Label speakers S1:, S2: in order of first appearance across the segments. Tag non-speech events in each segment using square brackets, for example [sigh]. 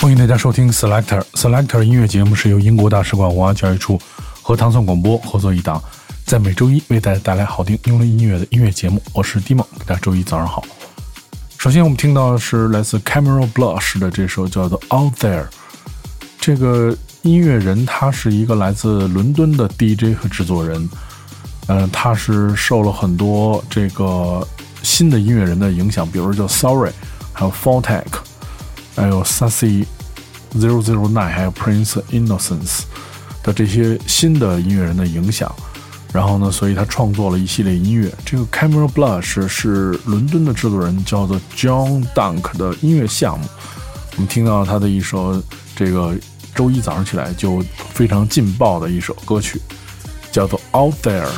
S1: 欢迎大家收听 Selector Selector 音乐节目，是由英国大使馆文化教育处和唐宋广播合作一档，在每周一为大家带来好听英伦音乐的音乐节目。我是 d i m o 大家周一早上好。首先我们听到的是来自 Cameron Blush 的这首叫做 Out There。这个音乐人他是一个来自伦敦的 DJ 和制作人，嗯，他是受了很多这个新的音乐人的影响，比如叫 Sorry，还有 f a l Tech 还有 Sassy Zero Zero Nine，还有 Prince Innocence 的这些新的音乐人的影响，然后呢，所以他创作了一系列音乐。这个 Camera Blush 是伦敦的制作人叫做 John Dunk 的音乐项目。我们听到他的一首这个周一早上起来就非常劲爆的一首歌曲，叫做 Out There。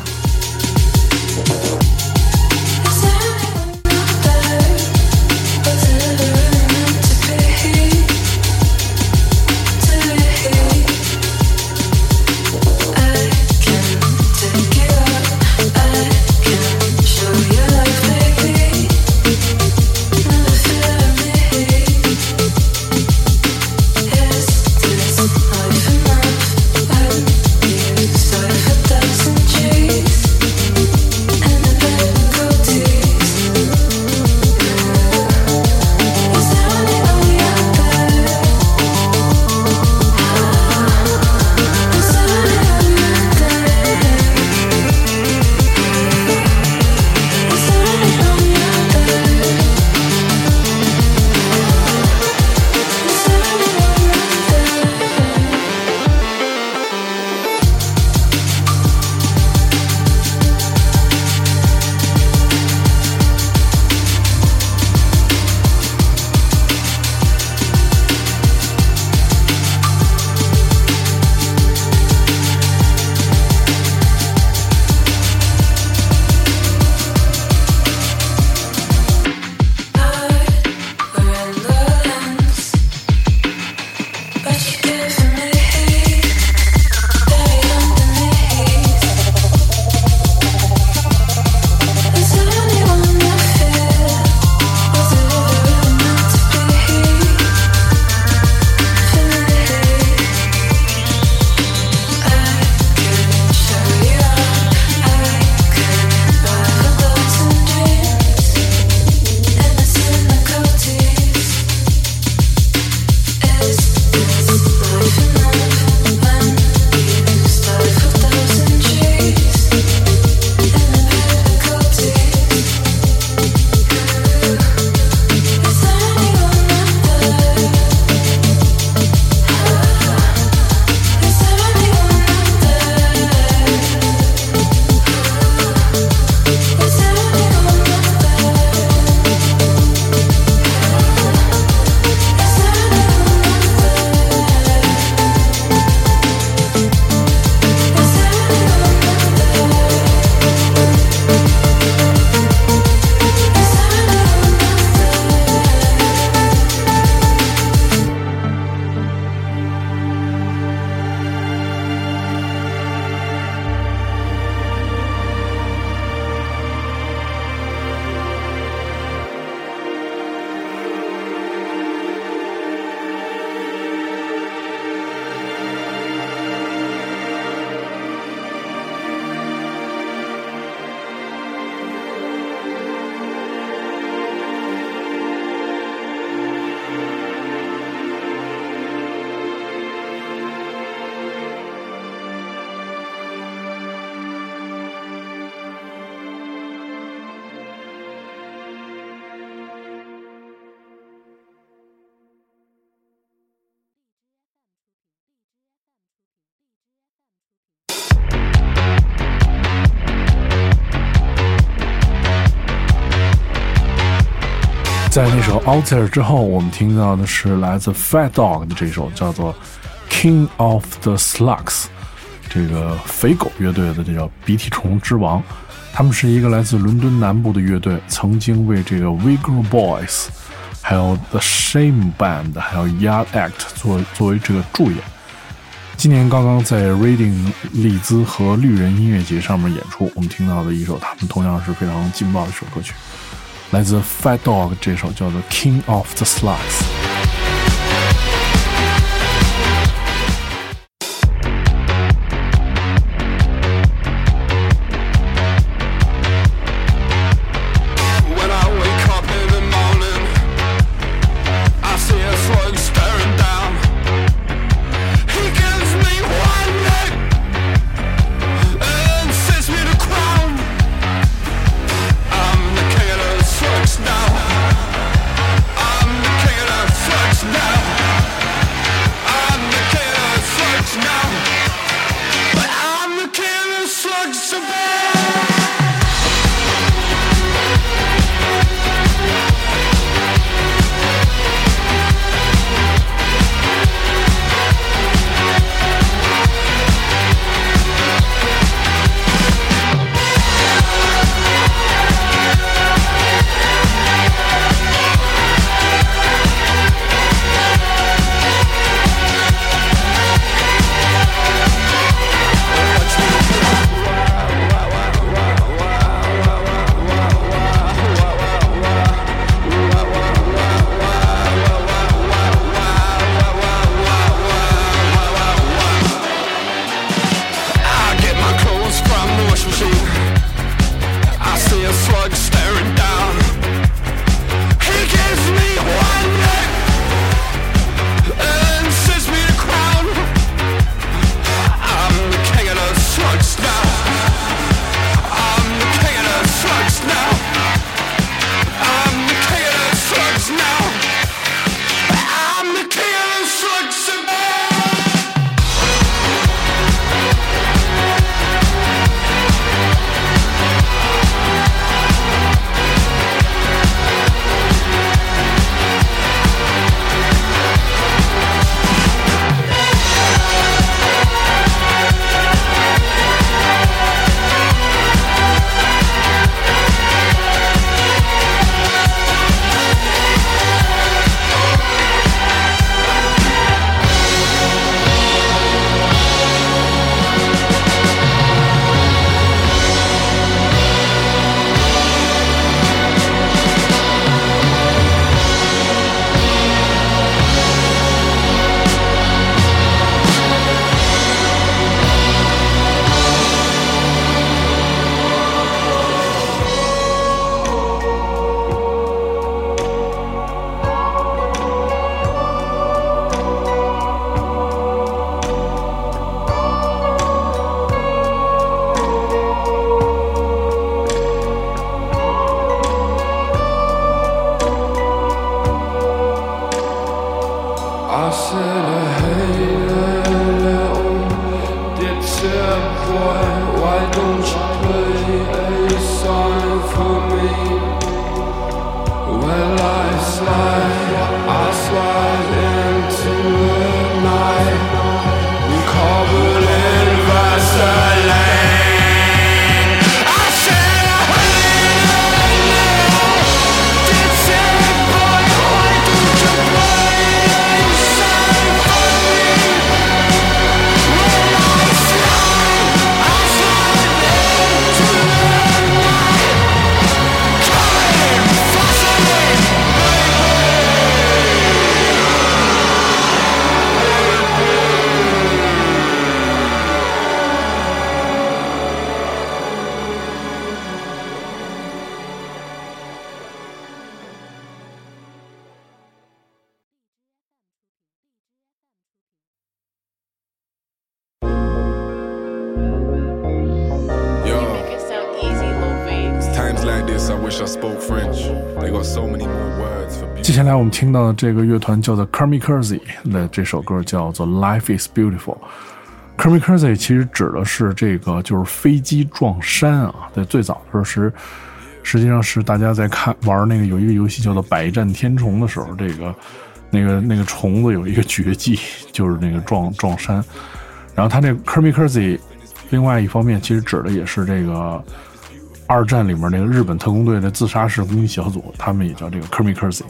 S1: 在那首《Out There》之后，我们听到的是来自 Fat Dog 的这首叫做《King of the Slugs》，这个肥狗乐队的这叫鼻涕虫之王。他们是一个来自伦敦南部的乐队，曾经为这个 Vigor Boys、还有 The Shame Band、还有 Yard Act 作作为这个助演。今年刚刚在 Reading 利兹和绿人音乐节上面演出，我们听到的一首他们同样是非常劲爆的一首歌曲。来自 Fat Dog 这首叫做《King of the Slugs》。 接下来我们听到的这个乐团叫做 Kamikaze 的这首歌叫做 Life is Beautiful。Kamikaze 其实指的是这个就是飞机撞山啊，在最早的时候是实际上是大家在看玩那个有一个游戏叫做百战天虫的时候，这个那个那个虫子有一个绝技就是那个撞撞山，然后它这 Kamikaze 另外一方面其实指的也是这个。二战里面那个日本特工队的自杀式攻击小组，他们也叫这个 kermi kerzee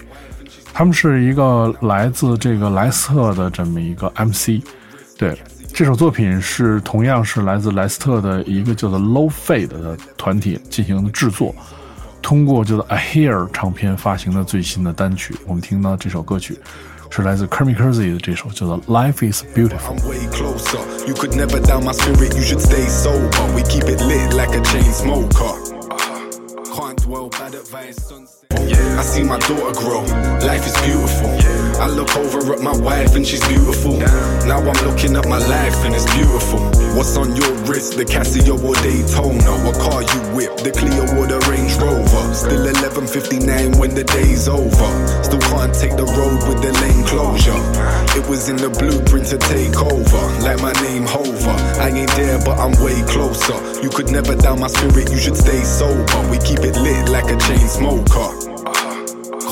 S1: 他们是一个来自这个莱斯特的这么一个 MC。对，这首作品是同样是来自莱斯特的一个叫做 Low Fade 的团体进行制作，通过叫做 A Here 唱片发行的最新的单曲。我们听到这首歌曲是来自 Kamikaze 的这首叫做 Life Is Beautiful。world bad advice.
S2: I see my daughter grow. Life is beautiful. I look over at my wife and she's beautiful. Now I'm looking at my life and it's beautiful. What's on your wrist? The Casio or Daytona? What car you whip? The Clio or the Range Rover? Still 11:59 when the day's over. Still can't take the road with the lane closure. It was in the blueprint to take over. Like my name Hover. I ain't there, but I'm way closer. You could never down my spirit. You should stay sober. We keep it lit like a chain smoker.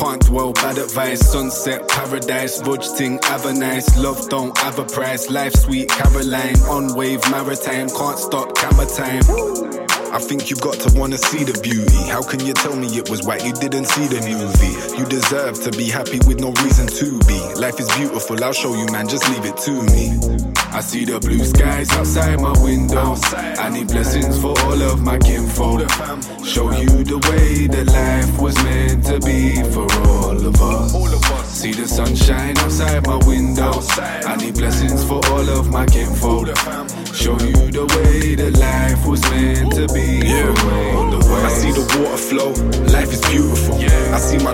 S2: Can't dwell, bad advice. Sunset, paradise, Budge ting, nice. Love don't have a price. Life sweet, Caroline. On wave, maritime. Can't stop, camera time. I think you got to wanna see the beauty. How can you tell me it was white? You didn't see the movie. You deserve to be happy with no reason to be. Life is beautiful, I'll show you, man. Just leave it to me. I see the blue skies outside my window. I need blessings for all of my kinfolk. Show you the way that life was meant to be for all of us. See the sunshine outside my window. I need blessings for all of my kinfolk. Show you the way that life was meant to be for all of us. I see the water flow. Life is beautiful.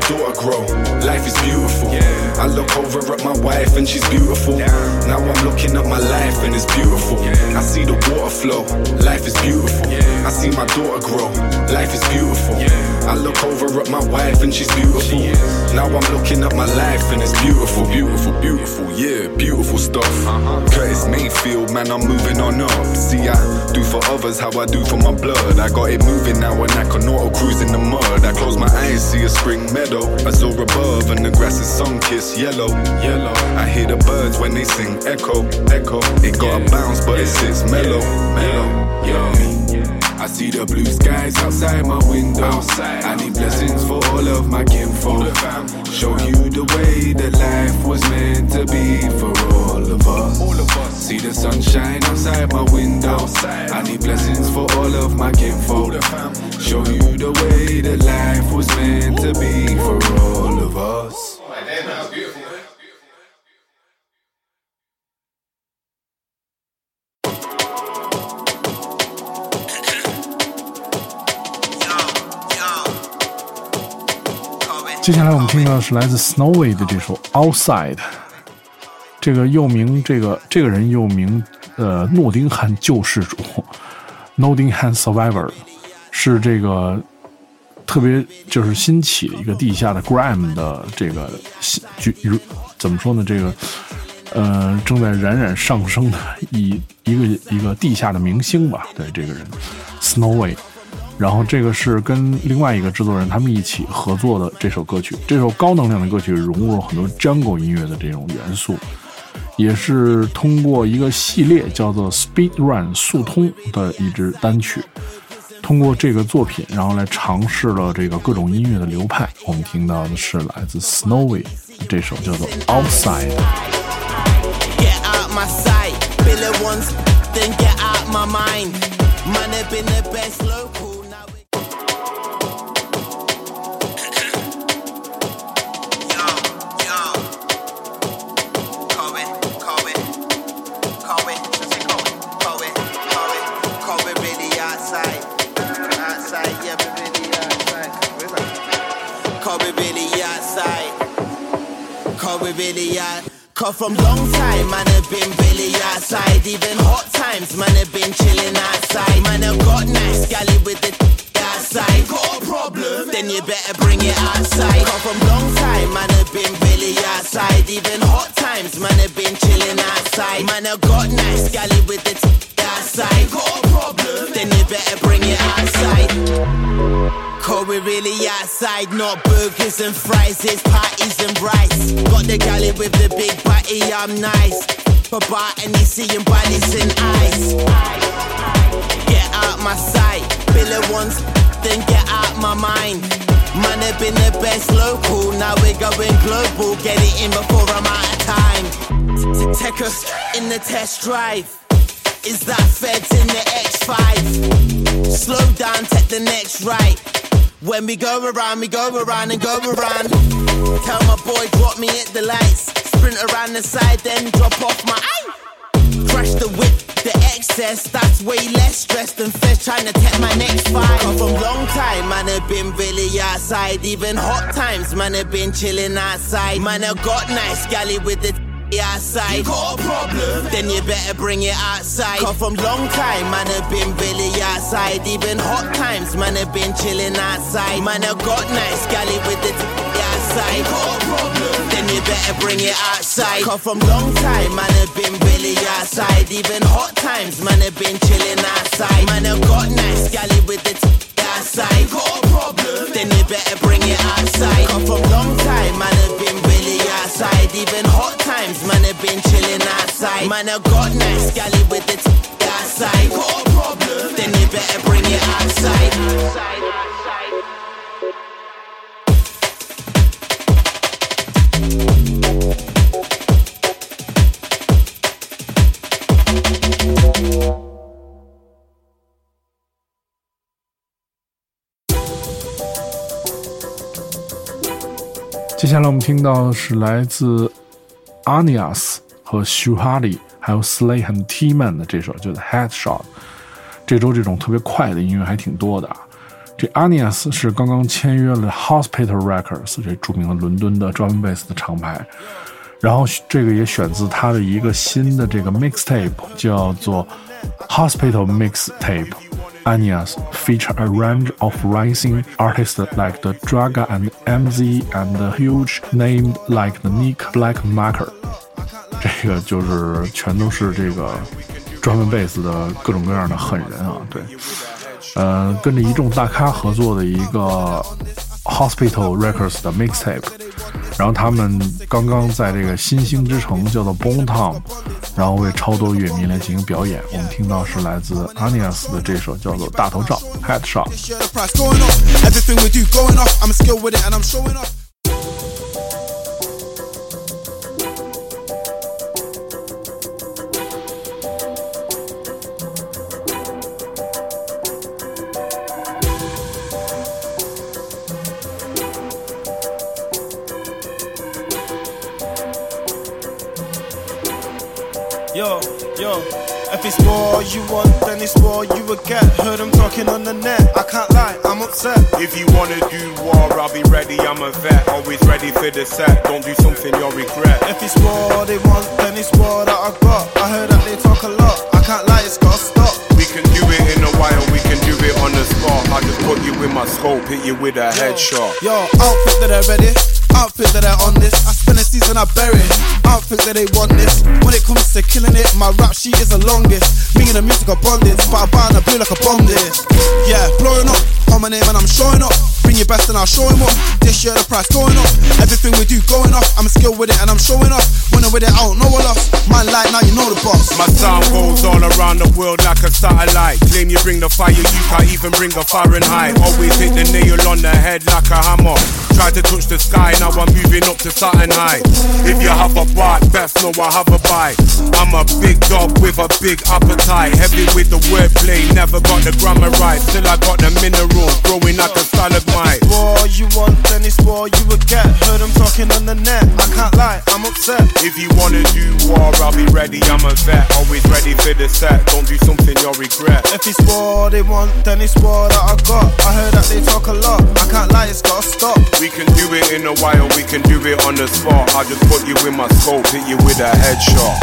S2: Daughter grow. Life is beautiful. I look over at my wife and she's beautiful. Now I'm looking at my life and it's beautiful. I see the water flow, life is beautiful. I see my daughter grow, life is beautiful. I look over at my wife and she's beautiful. Now I'm looking at my life and it's beautiful, beautiful, beautiful, yeah, beautiful stuff. Curtis Mayfield, man, I'm moving on up. See, I do for others how I do for my blood. I got it moving now and I can auto cruise in the mud. I close my eyes, see a spring meadow. I saw above and the grass is sun kissed yellow, yellow. I hear the birds when they sing echo, echo. It got a bounce, but it sits mellow, mellow. Yeah. I see the blue skies outside my window. Outside, I need blessings for all of my kinfolk. Show you the way that life was meant to be for all of us. All of us. See the sunshine outside my window. Outside. I need blessings for all of my kinfolk. Show you the way that life was meant to be for all of us. Oh, damn, that was beautiful.
S1: 接下来我们听到的是来自 Snowy 的这首 Outside，这个又名这个这个人又名呃诺丁汉救世主 Nottingham Survivor，是这个特别就是新起的一个地下的 Grime 的这个新就怎么说呢？这个呃正在冉冉上升的一一个一个地下的明星吧？对这个人 Snowy。然后这个是跟另外一个制作人他们一起合作的这首歌曲，这首高能量的歌曲融入了很多 Jungle 音乐的这种元素，也是通过一个系列叫做 Speed Run 速通的一支单曲，通过这个作品，然后来尝试了这个各种音乐的流派。我们听到的是来自 Snowy 这首叫做 Outside。
S3: really Cause from long time, man have been really outside. Even hot times, man have been chilling outside. Man have got nice galley with the outside. Got a problem? Then you better bring it outside. Come from long time, man, have been really outside. Even hot times, man, have been chilling outside. Man, have got nice galley with the outside. Got a problem? Then you better bring it outside. Cause we're really outside, not burgers and fries, it's parties and rice. Got the galley with the big body, I'm nice. For bar and you seeing bodies and eyes. Get out my sight, bill it once, then get out my mind. Man, have been the best local, now we're going global. Get it in before I'm out of time. Take us in the test drive. Is that feds in the X5? Slow down, take the next right. When we go around, we go around and go around. Tell my boy, drop me at the lights. Sprint around the side, then drop off my eye. Crash the whip, the excess, that's way less stress than feds trying to take my next fight. Come from long time, man, have been really outside. Even hot times, man, have been chilling outside. Man, have got nice galley with the outside. You got a problem? Then you better bring it outside. Come from long time, man, have been really outside. Even hot times, man, have been chilling outside. Man, have got nice galley with the outside. You got a problem? Then you better bring it outside. Come from long time, man, have been really outside. Even hot times, man, have been chilling outside. Man, have got nice galley with the outside. You got a problem? Then you better bring it outside. Come from long time, man, have been really outside. Even hot times, man, have
S1: 接下来我们听到的是来自 Anias 和 Shuhali，还有 Slay 和 T-Man 的这首叫做 Headshot。这周这种特别快的音乐还挺多的啊。这 Anias 是刚刚签约了 Hospital Records 这著名的伦敦的 Drum & Bass 的厂牌，然后这个也选自他的一个新的这个 mixtape，叫做 Hospital Mixtape。Anaïs feature a range of rising artists like the Draga and MZ and the huge name like the Nick Black Marker. [laughs] Marker。这个就是全都是这个专门贝斯的各种各样的狠人啊，对，呃，跟着一众大咖合作的一个 Hospital Records 的 mixtape。然后他们刚刚在这个新兴之城叫做 Bone Town，然后为超多乐迷来进行表演。我们听到是来自 Anias 的这首叫做《大头照》Headshot。
S4: Yo, if it's more you want, then it's more you will get. Heard them talking on the net. I can't lie, I'm upset.
S5: If you wanna do war, I'll be ready, I'm a vet. Always ready for the set. Don't do something you'll regret.
S4: If it's war they want, then it's war that I got. I heard that they talk a lot. I can't lie, it's gotta stop.
S5: We can do it in a while, we can do it on the spot. I just put you in my scope, hit you with a headshot.
S4: Yo, outfit that they're ready. Outfit that they're on this. I spend a season I bury. it. I don't think that they want this. When it comes to killing it, my rap sheet is the longest. Me and the music are bonded. But I buy and I blue like a bomb. Yeah, blowing up on my name and I'm showing up. Bring your best and I'll show him up. This year the price going up. Everything we do going off. I'm skilled with it and I'm showing off. When I'm with it, I don't know what lost. Man, like now you know the boss.
S5: My sound goes all around the world like a satellite. Claim you bring the fire, you can't even bring a Fahrenheit. Always hit the nail on the head like a hammer. Try to touch the sky, now I'm moving up to Saturn high. If you have a bite, best know I have a bite. I'm a big dog with a big appetite. Heavy with the wordplay, never got the grammar right. Still I got the mineral, growing like a stalagmite.
S4: More you want, then it's more you will get. Heard them talking on the net. I can't lie, I'm upset.
S5: If you wanna do war, I'll be ready, I'm a vet. Always ready for the set, don't do something you'll regret.
S4: If it's more they want, then it's more that I got. I heard that they talk a lot. I can't lie, it's gotta stop.
S5: We can do it in a while, we can do it on the spot. I just put you in my scope, hit you with a headshot.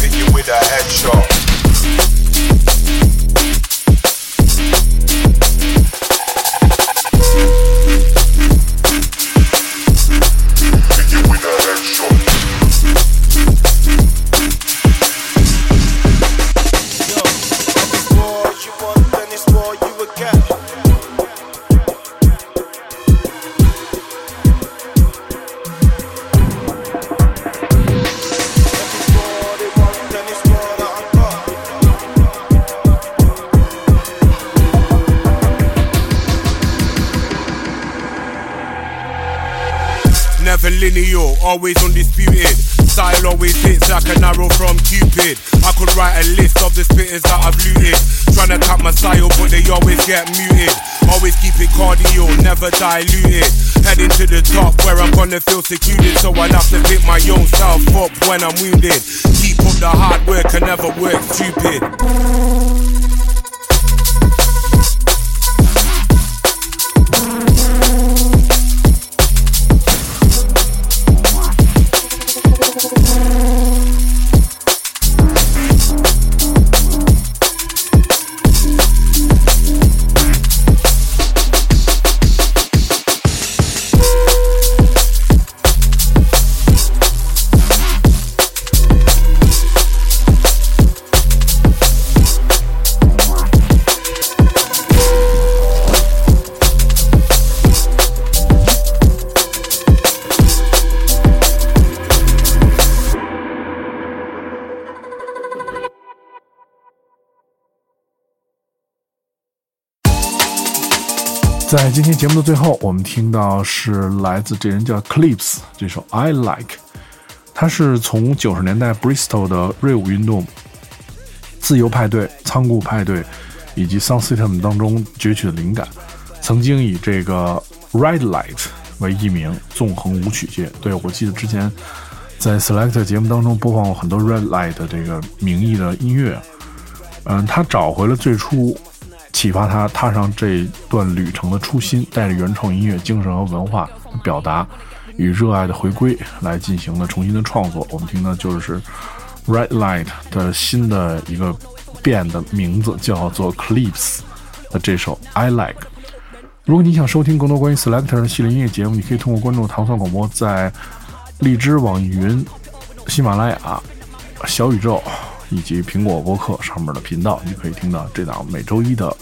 S5: Hit you with a headshot. From Cupid. I could write a list of the spitters that I've looted. Trying to cut my style, but they always get muted. Always keep it cardio, never diluted. Heading to the top where I'm gonna feel secluded. So I'll have to pick my own self up when I'm wounded. Keep up the hard work and never work stupid.
S1: 今天节目的最后，我们听到是来自这人叫 Clips 这首 I Like，它是从九十年代 Bristol 的锐舞运动、自由派对、仓库派对以及 Sound System 当中攫取的灵感，曾经以这个 Red Light 为艺名，纵横舞曲界。对我记得之前在 Select 节目当中播放过很多 Red Light 的这个名义的音乐。嗯，他找回了最初。启发他踏上这段旅程的初心，带着原创音乐精神和文化表达与热爱的回归来进行了重新的创作。我们听的就是 Red Light 的新的一个变的名字，叫做 Clips 的这首 I Like。如果你想收听更多关于 Selector 的系列音乐节目，你可以通过关注糖蒜广播，在荔枝、网易云、喜马拉雅、小宇宙以及苹果播客上面的频道，你可以听到这档每周一的。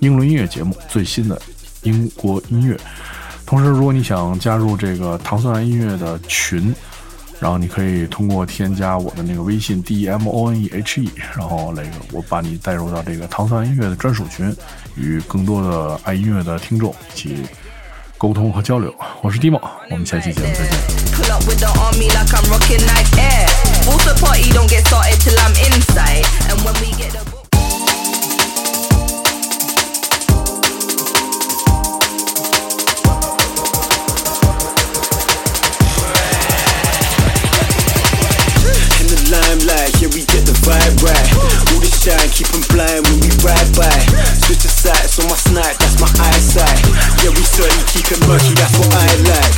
S1: 英伦音乐节目最新的英国音乐，同时，如果你想加入这个糖蒜音乐的群，然后你可以通过添加我的那个微信 D E M O N E H E，然后那个我把你带入到这个糖蒜音乐的专属群，与更多的爱音乐的听众一起沟通和交流。我是 Dimo，我们下期节目再见。Shine, keep them blind when we ride by. Switch the sights on my snipe, that's my eyesight. Yeah, we certainly keep it murky, that's what I like.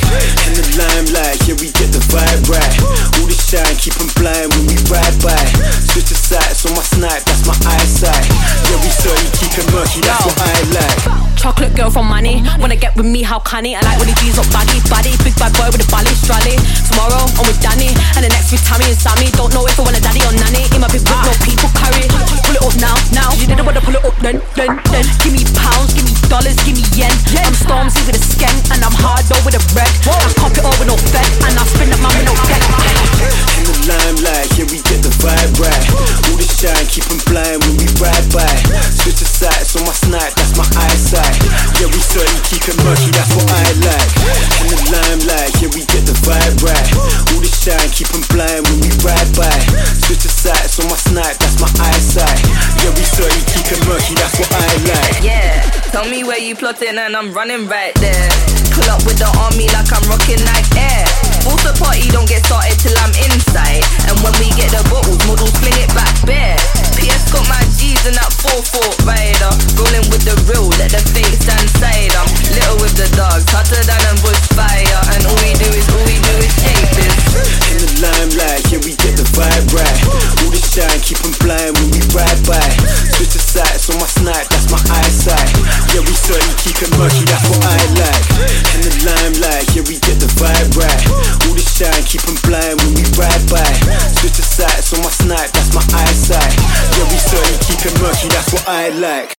S1: In the limelight, yeah, we get the vibe right. All the shine, keep them blind when we ride by. Switch the sights on my snipe, that's my eyesight. Yeah, we certainly keep it murky, that's what I like. Girl from money, wanna get with me, how canny? I like when he G's up baggy, body, big bad boy with a bally, strally. Tomorrow, I'm with Danny, and the next with Tammy and Sammy. Don't know if I want a daddy or nanny. In my big whip, no people carry. Pull it up now, now. You didn't wanna pull it up then, then, then. Give me pounds, give me dollars, give me yen. I'm Stormzy with a skank, and I'm hard though with a red. I cop it all with no fed, and I spin the man with no deck. In the limelight, yeah, we get the vibe right. All the shine, keep them blind when we ride by. Switch the sights on my snipe, that's my eyesight. Yeah, we certainly keep it murky, that's what I like. In the limelight, yeah, we get the vibe right. All the shine, keep them blind when we ride by. Switch the sights on my snipe, that's my eyesight. Yeah, we certainly keep it murky, that's what I like. Yeah, tell me where you plotting and I'm running right there. Pull up with the army like I'm rocking like air. Force the party, don't get started till I'm inside. And when we get the bottles, models fling it back bare. PS got my G's in that 4-4 rider. Rolling with the real, let the fake stand side. I'm little with the dogs, hotter than a bushfire. And all we do is, all we do is shake this. In the limelight, yeah, we get the vibe right. All the shine, keep them blind when we ride by. Switch the sights on my snipe, that's my eyesight. Yeah, we certainly keep it murky, that's what I like. In the limelight, yeah, we get the vibe right. All the shine, keep them blind when we ride by. Switch the sights on my snipe, that's my eyesight. Murky, that's what I like.